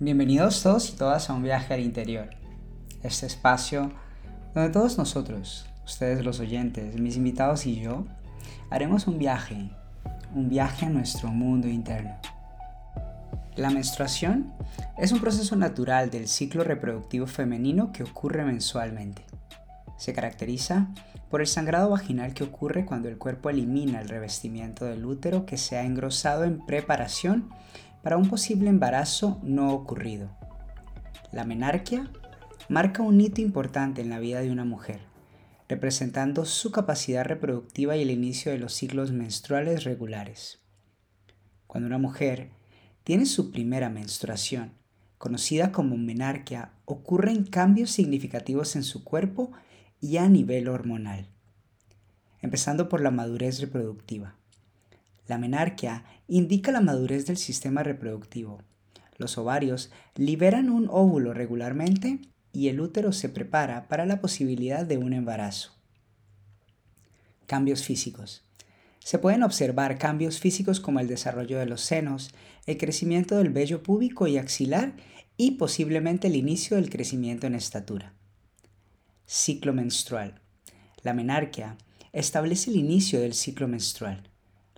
Bienvenidos todos y todas a un viaje al interior. Este espacio donde todos nosotros, ustedes los oyentes, mis invitados y yo, haremos un viaje, un viaje a nuestro mundo interno. La menstruación es un proceso natural del ciclo reproductivo femenino que ocurre mensualmente. Se caracteriza por el sangrado vaginal que ocurre cuando el cuerpo elimina el revestimiento del útero que se ha engrosado en preparación para un posible embarazo no ocurrido. La menarquia marca un hito importante en la vida de una mujer, representando su capacidad reproductiva y el inicio de los ciclos menstruales regulares. Cuando una mujer tiene su primera menstruación, conocida como menarquia, ocurren cambios significativos en su cuerpo y a nivel hormonal, empezando por la madurez reproductiva. La menarquia indica la madurez del sistema reproductivo. Los ovarios liberan un óvulo regularmente y el útero se prepara para la posibilidad de un embarazo. Cambios físicos. Se pueden observar cambios físicos como el desarrollo de los senos, el crecimiento del vello púbico y axilar y posiblemente el inicio del crecimiento en estatura. Ciclo menstrual. La menarquia establece el inicio del ciclo menstrual.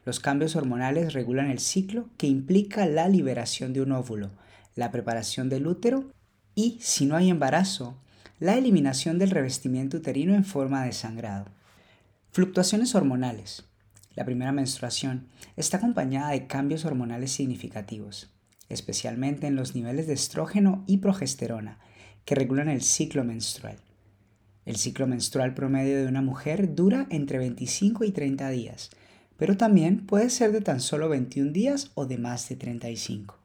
Los cambios hormonales regulan el ciclo que implica la liberación de un óvulo, la preparación del útero y, si no hay embarazo, la eliminación del revestimiento uterino en forma de sangrado. Fluctuaciones hormonales. La primera menstruación está acompañada de cambios hormonales significativos, especialmente en los niveles de estrógeno y progesterona, que regulan el ciclo menstrual. El ciclo menstrual promedio de una mujer dura entre 25 y 30 días, pero también puede ser de tan solo 21 días o de más de 35.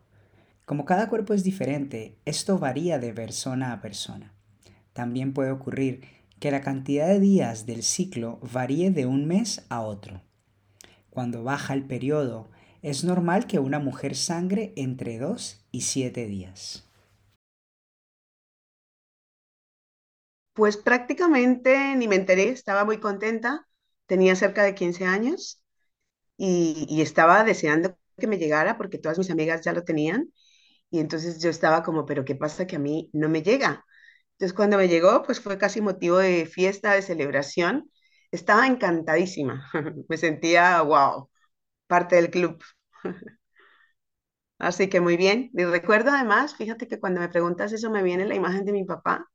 Como cada cuerpo es diferente, esto varía de persona a persona. También puede ocurrir que la cantidad de días del ciclo varíe de un mes a otro. Cuando baja el periodo, es normal que una mujer sangre entre 2 y 7 días. Pues prácticamente ni me enteré, estaba muy contenta, tenía cerca de 15 años y, estaba deseando que me llegara porque todas mis amigas ya lo tenían y entonces yo estaba como, pero ¿qué pasa que a mí no me llega? Entonces cuando me llegó, pues fue casi motivo de fiesta, de celebración estaba encantadísima. Me sentía, wow, parte del club. Así que muy bien. Y recuerdo además, fíjate que cuando me preguntas eso me viene la imagen de mi papá,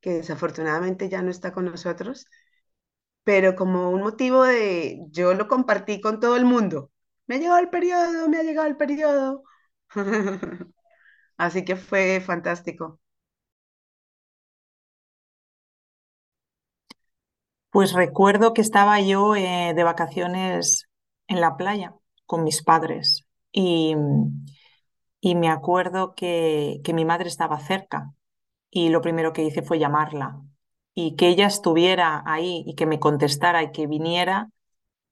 que desafortunadamente ya no está con nosotros, pero como un motivo de, yo lo compartí con todo el mundo. Me ha llegado el periodo, me ha llegado el periodo. Así que fue fantástico. Pues recuerdo que estaba yo eh, de vacaciones en la playa con mis padres y, y me acuerdo que, que mi madre estaba cerca y lo primero que hice fue llamarla y que ella estuviera ahí y que me contestara y que viniera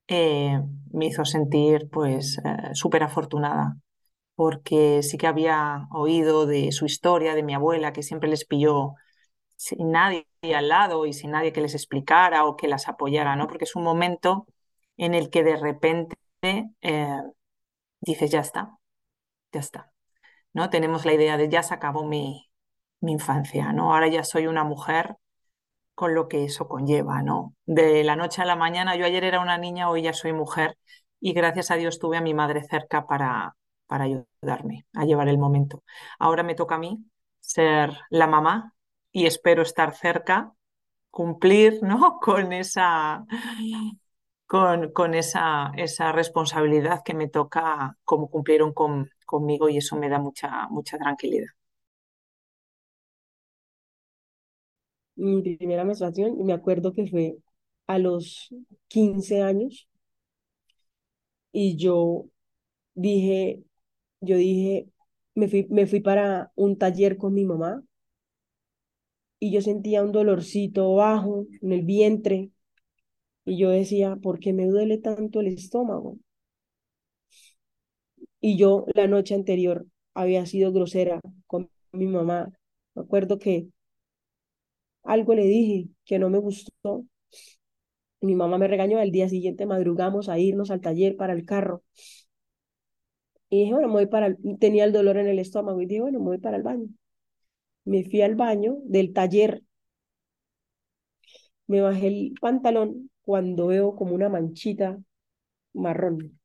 eh, me hizo sentir pues eh, súper afortunada porque sí que había oído de su historia, de mi abuela, que siempre les pilló sin nadie al lado y sin nadie que les explicara o que las apoyara, ¿no? Porque es un momento en el que de repente eh, dices, ya está, ya está, ¿no? Tenemos la idea de ya se acabó mi, mi infancia, ¿no? Ahora ya soy una mujer con lo que eso conlleva, ¿no? De la noche a la mañana, yo ayer era una niña, hoy ya soy mujer y gracias a Dios tuve a mi madre cerca para, para ayudarme a llevar el momento. Ahora me toca a mí ser la mamá y espero estar cerca, cumplir ¿no? con esa, con, con esa, esa responsabilidad que me toca como cumplieron con, conmigo y eso me da mucha, mucha tranquilidad. Mi primera menstruación, me acuerdo que fue a los 15 años y yo dije, yo dije, me fui, me fui para un taller con mi mamá y yo sentía un dolorcito bajo en el vientre y yo decía, ¿por qué me duele tanto el estómago? Y yo la noche anterior había sido grosera con mi mamá. Me acuerdo que algo le dije que no me gustó. mi mamá me regañó, al día siguiente madrugamos a irnos al taller para el carro. Y dije, bueno, me voy para el... Tenía el dolor en el estómago y dije, bueno, me voy para el baño. Me fui al baño del taller. Me bajé el pantalón cuando veo como una manchita marrón.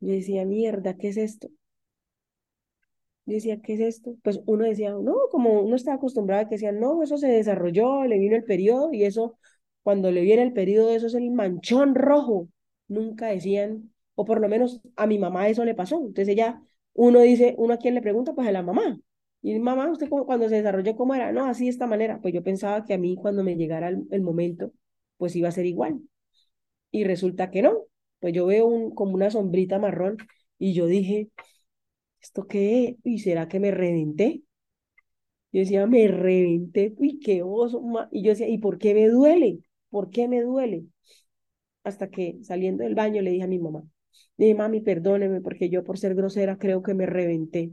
Yo decía, mierda, ¿qué es esto? Decía, ¿qué es esto? Pues uno decía, no, como uno está acostumbrado a que decían, no, eso se desarrolló, le vino el periodo y eso, cuando le viene el periodo, eso es el manchón rojo. Nunca decían, o por lo menos a mi mamá eso le pasó. Entonces ella, uno dice, uno a quién le pregunta, pues a la mamá. Y mamá, ¿usted cuando se desarrolló cómo era? No, así de esta manera. Pues yo pensaba que a mí cuando me llegara el, el momento, pues iba a ser igual. Y resulta que no. Pues yo veo un, como una sombrita marrón y yo dije, ¿esto qué? ¿Y será que me reventé? Yo decía, me reventé, uy, qué oso. Y yo decía, ¿y por qué me duele? ¿Por qué me duele? Hasta que saliendo del baño le dije a mi mamá, dije, mami, perdóneme, porque yo por ser grosera creo que me reventé.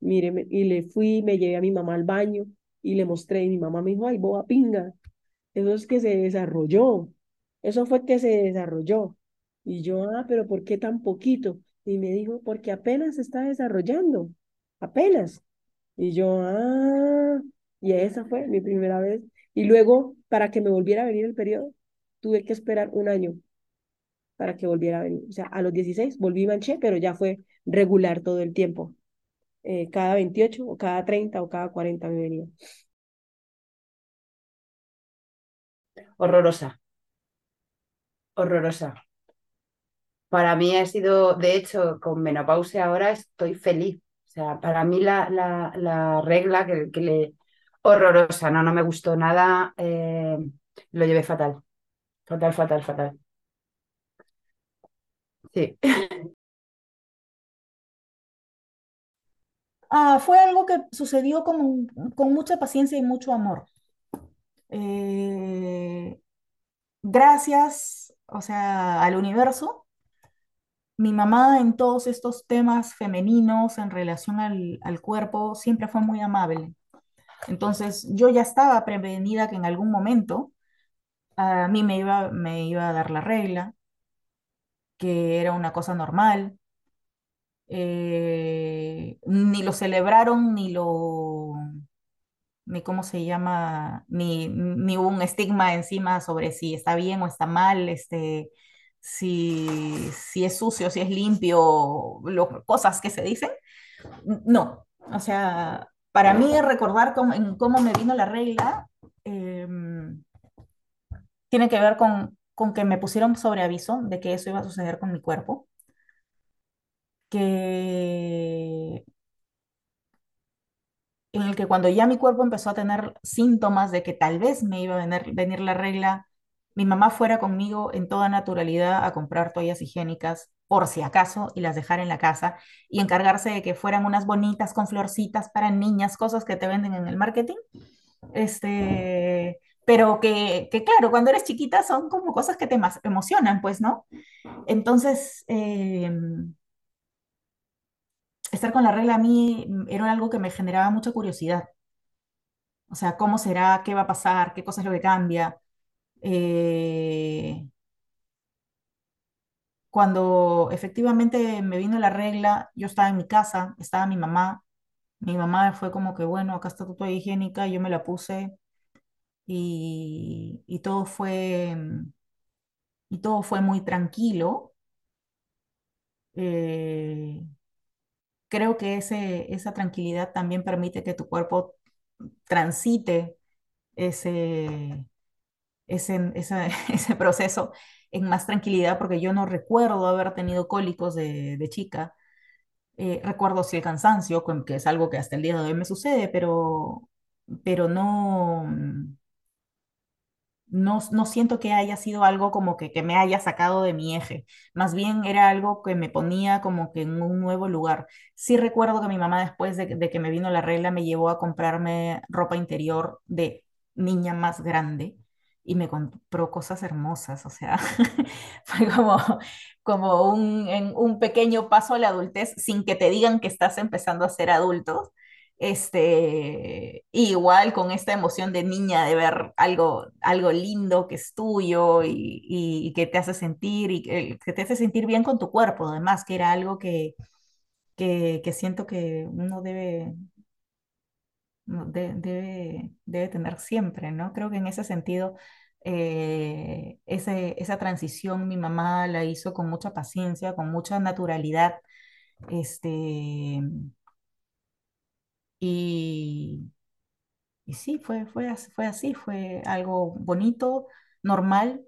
Mire, y le fui, me llevé a mi mamá al baño y le mostré, y mi mamá me dijo, ay, boba pinga, eso es que se desarrolló, eso fue que se desarrolló. Y yo, ah, pero ¿por qué tan poquito? Y me dijo, porque apenas se está desarrollando, apenas. Y yo, ah, y esa fue mi primera vez. Y luego, para que me volviera a venir el periodo, tuve que esperar un año para que volviera a venir. O sea, a los 16 volví manché, pero ya fue regular todo el tiempo. Eh, cada 28 o cada 30 o cada 40 me venía. Horrorosa. Horrorosa. Para mí ha sido, de hecho, con menopausia ahora estoy feliz. O sea, para mí la, la, la regla que. Horrorosa, no, no me gustó nada, eh, lo llevé fatal. Fatal, fatal, fatal. Sí. Ah, fue algo que sucedió con, con mucha paciencia y mucho amor. Eh, gracias, o sea, al universo, mi mamá en todos estos temas femeninos en relación al, al cuerpo siempre fue muy amable. Entonces yo ya estaba prevenida que en algún momento a mí me iba, me iba a dar la regla, que era una cosa normal. Eh, ni lo celebraron, ni lo, ni cómo se llama, ni, ni hubo un estigma encima sobre si está bien o está mal, este, si, si es sucio, si es limpio, lo, cosas que se dicen. No, o sea, para mí recordar cómo, en cómo me vino la regla eh, tiene que ver con, con que me pusieron sobre aviso de que eso iba a suceder con mi cuerpo, que en el que cuando ya mi cuerpo empezó a tener síntomas de que tal vez me iba a venir, venir la regla, mi mamá fuera conmigo en toda naturalidad a comprar toallas higiénicas por si acaso y las dejar en la casa y encargarse de que fueran unas bonitas con florcitas para niñas, cosas que te venden en el marketing. Este, pero que, que, claro, cuando eres chiquita son como cosas que te emocionan, pues, ¿no? Entonces, eh, estar con la regla a mí era algo que me generaba mucha curiosidad. O sea, ¿cómo será? ¿Qué va a pasar? ¿Qué cosa es lo que cambia? Eh, cuando efectivamente me vino la regla, yo estaba en mi casa, estaba mi mamá. Mi mamá fue como que, bueno, acá está tu toalla higiénica, yo me la puse y, y todo fue, y todo fue muy tranquilo. Eh, creo que ese, esa tranquilidad también permite que tu cuerpo transite ese, ese, ese, proceso en más tranquilidad, porque yo no recuerdo haber tenido cólicos de, de chica. Eh, recuerdo sí el cansancio, que es algo que hasta el día de hoy me sucede, pero, pero no, no, no siento que haya sido algo como que, que me haya sacado de mi eje. Más bien era algo que me ponía como que en un nuevo lugar. Sí recuerdo que mi mamá después de, de que me vino la regla me llevó a comprarme ropa interior de niña más grande y me compró cosas hermosas, o sea, fue como, como un, un pequeño paso a la adultez sin que te digan que estás empezando a ser adulto. este, igual con esta emoción de niña de ver algo, algo lindo que es tuyo y, que te hace sentir y que, te hace sentir bien con tu cuerpo, además, que era algo que, que, siento que uno debe, debe, debe tener siempre, ¿no? Creo que en ese sentido... Eh, esa transición mi mamá la hizo con mucha paciencia, con mucha naturalidad, este, y, y sí, fue, fue, fue así, fue algo bonito, normal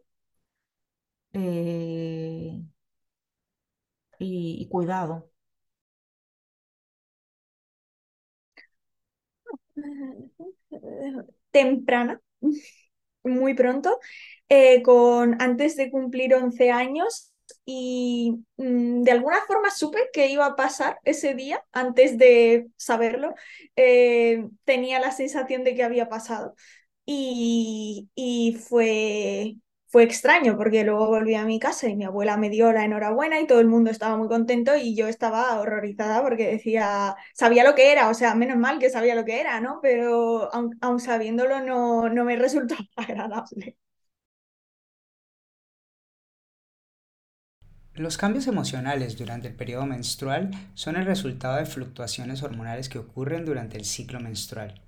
eh, y, cuidado. Temprana, muy pronto, eh, con antes de cumplir 11 años, y mm, de alguna forma supe que iba a pasar ese día antes de saberlo. Eh, tenía la sensación de que había pasado y, y fue, fue extraño porque luego volví a mi casa y mi abuela me dio la enhorabuena y todo el mundo estaba muy contento y yo estaba horrorizada porque decía, sabía lo que era, o sea, menos mal que sabía lo que era, ¿no? Pero aun, sabiéndolo no, no me resultó agradable. Los cambios emocionales durante el periodo menstrual son el resultado de fluctuaciones hormonales que ocurren durante el ciclo menstrual.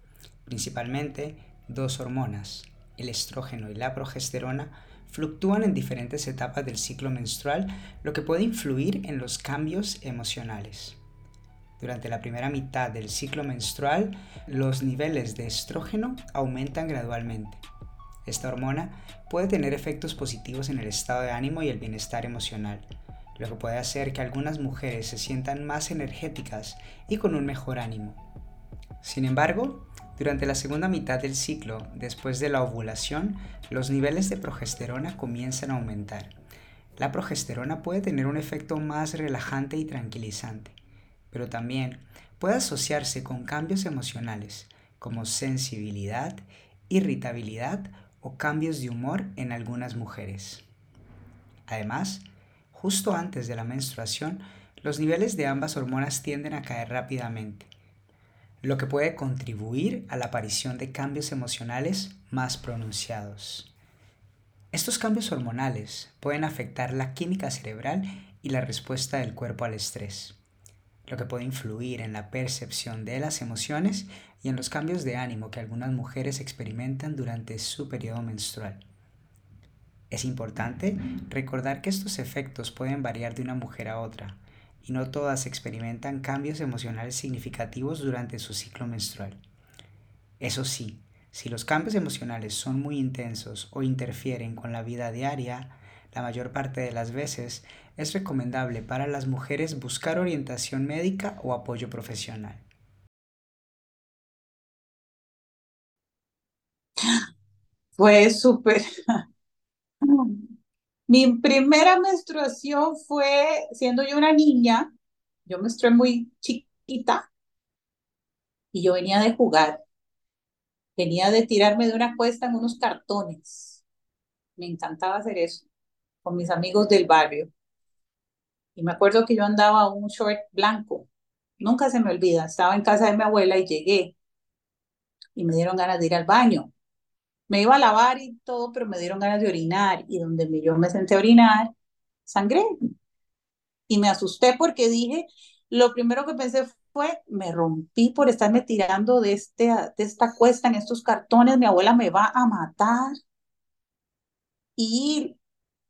Principalmente, dos hormonas, el estrógeno y la progesterona, fluctúan en diferentes etapas del ciclo menstrual, lo que puede influir en los cambios emocionales. Durante la primera mitad del ciclo menstrual, los niveles de estrógeno aumentan gradualmente. Esta hormona puede tener efectos positivos en el estado de ánimo y el bienestar emocional, lo que puede hacer que algunas mujeres se sientan más energéticas y con un mejor ánimo. Sin embargo, durante la segunda mitad del ciclo, después de la ovulación, los niveles de progesterona comienzan a aumentar. La progesterona puede tener un efecto más relajante y tranquilizante, pero también puede asociarse con cambios emocionales como sensibilidad, irritabilidad o cambios de humor en algunas mujeres. Además, justo antes de la menstruación, los niveles de ambas hormonas tienden a caer rápidamente, lo que puede contribuir a la aparición de cambios emocionales más pronunciados. Estos cambios hormonales pueden afectar la química cerebral y la respuesta del cuerpo al estrés, lo que puede influir en la percepción de las emociones y en los cambios de ánimo que algunas mujeres experimentan durante su periodo menstrual. Es importante recordar que estos efectos pueden variar de una mujer a otra, y no todas experimentan cambios emocionales significativos durante su ciclo menstrual. Eso sí, si los cambios emocionales son muy intensos o interfieren con la vida diaria, la mayor parte de las veces es recomendable para las mujeres buscar orientación médica o apoyo profesional. Fue súper. Mi primera menstruación fue siendo yo una niña. Yo menstrué muy chiquita y yo venía de jugar. Venía de tirarme de una cuesta en unos cartones. Me encantaba hacer eso con mis amigos del barrio. Y me acuerdo que yo andaba un short blanco. Nunca se me olvida. Estaba en casa de mi abuela y llegué. Y me dieron ganas de ir al baño me iba a lavar y todo, pero me dieron ganas de orinar y donde yo me senté a orinar, sangré. Y me asusté porque dije, lo primero que pensé fue, me rompí por estarme tirando de, este, de esta cuesta en estos cartones, mi abuela me va a matar. Y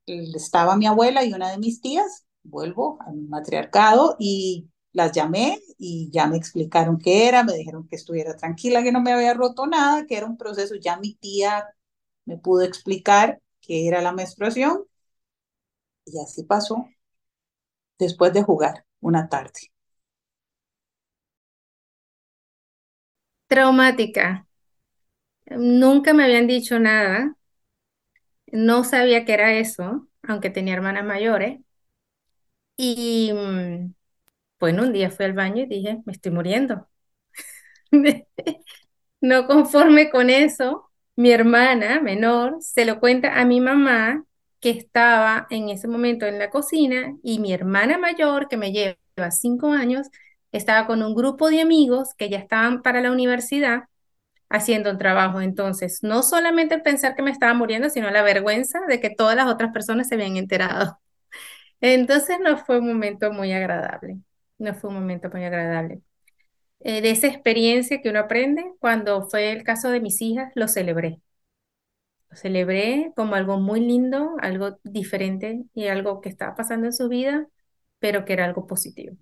estaba mi abuela y una de mis tías, vuelvo al matriarcado y las llamé y ya me explicaron qué era, me dijeron que estuviera tranquila, que no me había roto nada, que era un proceso. Ya mi tía me pudo explicar qué era la menstruación y así pasó después de jugar una tarde. Traumática. Nunca me habían dicho nada. No sabía que era eso, aunque tenía hermanas mayores. Y mm, bueno, un día fui al baño y dije, me estoy muriendo. No conforme con eso, mi hermana menor se lo cuenta a mi mamá que estaba en ese momento en la cocina y mi hermana mayor, que me lleva cinco años, estaba con un grupo de amigos que ya estaban para la universidad haciendo un trabajo. Entonces, no solamente pensar que me estaba muriendo, sino la vergüenza de que todas las otras personas se habían enterado. Entonces, no fue un momento muy agradable. No fue un momento muy agradable. Eh, de esa experiencia que uno aprende, cuando fue el caso de mis hijas, lo celebré. Lo celebré como algo muy lindo, algo diferente y algo que estaba pasando en su vida, pero que era algo positivo.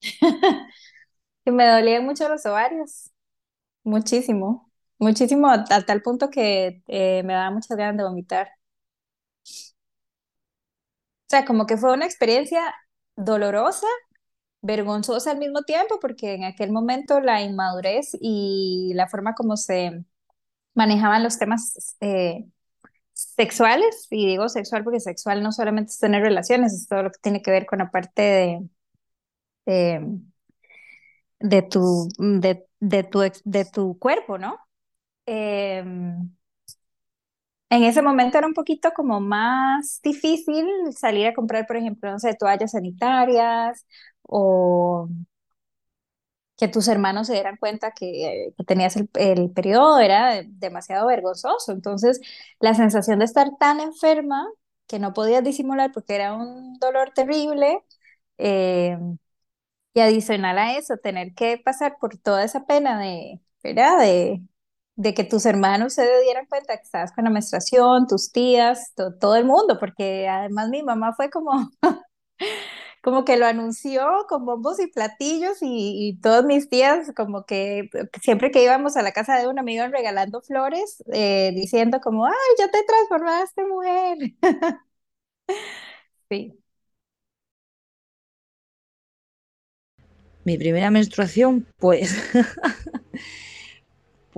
que me dolían mucho los ovarios, muchísimo, muchísimo, a tal punto que eh, me daba muchas ganas de vomitar. O sea, como que fue una experiencia dolorosa, vergonzosa al mismo tiempo, porque en aquel momento la inmadurez y la forma como se manejaban los temas eh, sexuales, y digo sexual porque sexual no solamente es tener relaciones, es todo lo que tiene que ver con la parte de, de, tu, de, de, tu, de tu cuerpo, ¿no? Em, en ese momento era un poquito como más difícil salir a comprar, por ejemplo, no sé, toallas sanitarias o que tus hermanos se dieran cuenta que, tenías el, periodo era demasiado vergonzoso. Entonces, la sensación de estar tan enferma que no podías disimular porque era un dolor terrible, eh, y adicional a eso, tener que pasar por toda esa pena de, ¿verdad? De, de que tus hermanos se dieran cuenta que estabas con la menstruación, tus tías, todo el mundo, porque además mi mamá fue como, como que lo anunció con bombos y platillos y, y todas mis tías como que siempre que íbamos a la casa de una me iban regalando flores eh, diciendo como, ay, ya te transformaste mujer. sí. Mi primera menstruación, pues,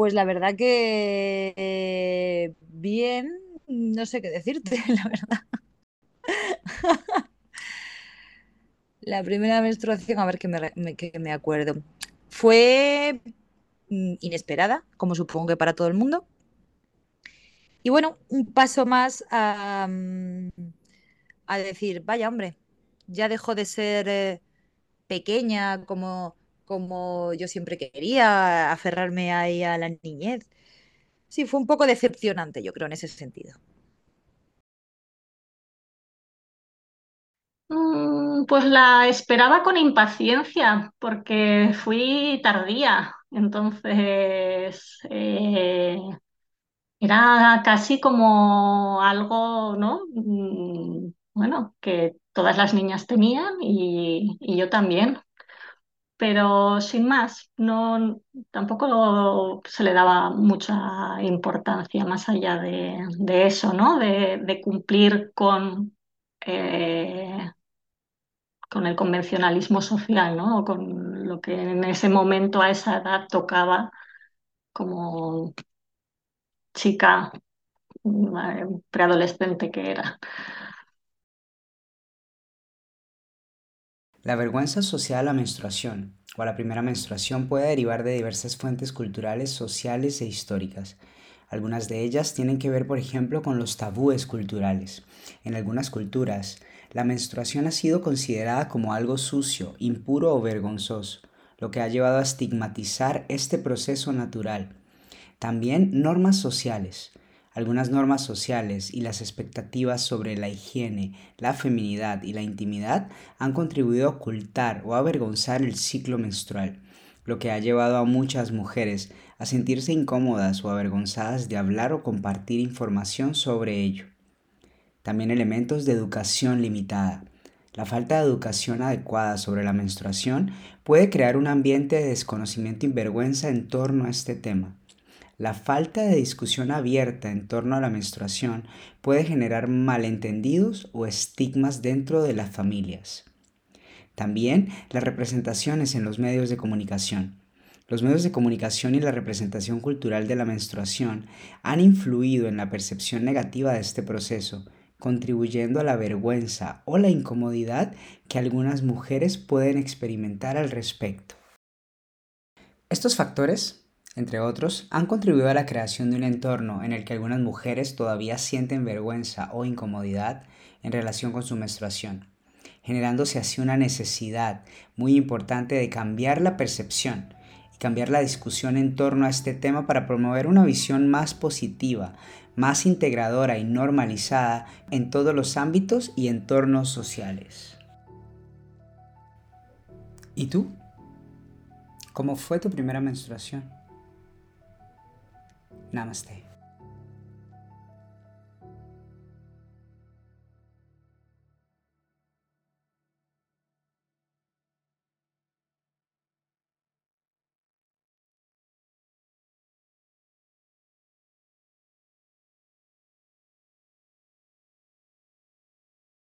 pues la verdad que eh, bien, no sé qué decirte, la verdad. La primera menstruación, a ver que me, que me acuerdo, fue mm, inesperada, como supongo que para todo el mundo. Y bueno, un paso más a, mm, decir, vaya hombre, ya dejó de ser eh, pequeña como, como yo siempre quería, aferrarme ahí a la niñez. Sí, fue un poco decepcionante, yo creo, en ese sentido. Mm, pues la esperaba con impaciencia porque fui tardía, entonces eh, era casi como algo, ¿no? Mm, bueno, que todas las niñas tenían y, yo también. Pero sin más, no, tampoco se le daba mucha importancia más allá de, eso, ¿no? De, cumplir con, eh, con el convencionalismo social, ¿no? Con lo que en ese momento, a esa edad, tocaba como chica eh, preadolescente que era. La vergüenza asociada a la menstruación o a la primera menstruación puede derivar de diversas fuentes culturales, sociales e históricas. Algunas de ellas tienen que ver, por ejemplo, con los tabúes culturales. En algunas culturas, la menstruación ha sido considerada como algo sucio, impuro o vergonzoso, lo que ha llevado a estigmatizar este proceso natural. También normas sociales. Algunas normas sociales y las expectativas sobre la higiene, la feminidad y la intimidad han contribuido a ocultar o avergonzar el ciclo menstrual, lo que ha llevado a muchas mujeres a sentirse incómodas o avergonzadas de hablar o compartir información sobre ello. También elementos de educación limitada. La falta de educación adecuada sobre la menstruación puede crear un ambiente de desconocimiento y vergüenza en torno a este tema. La falta de discusión abierta en torno a la menstruación puede generar malentendidos o estigmas dentro de las familias. También las representaciones en los medios de comunicación. Los medios de comunicación y la representación cultural de la menstruación han influido en la percepción negativa de este proceso, contribuyendo a la vergüenza o la incomodidad que algunas mujeres pueden experimentar al respecto. Estos factores entre otros, han contribuido a la creación de un entorno en el que algunas mujeres todavía sienten vergüenza o incomodidad en relación con su menstruación, generándose así una necesidad muy importante de cambiar la percepción y cambiar la discusión en torno a este tema para promover una visión más positiva, más integradora y normalizada en todos los ámbitos y entornos sociales. ¿Y tú? ¿Cómo fue tu primera menstruación? ナマステ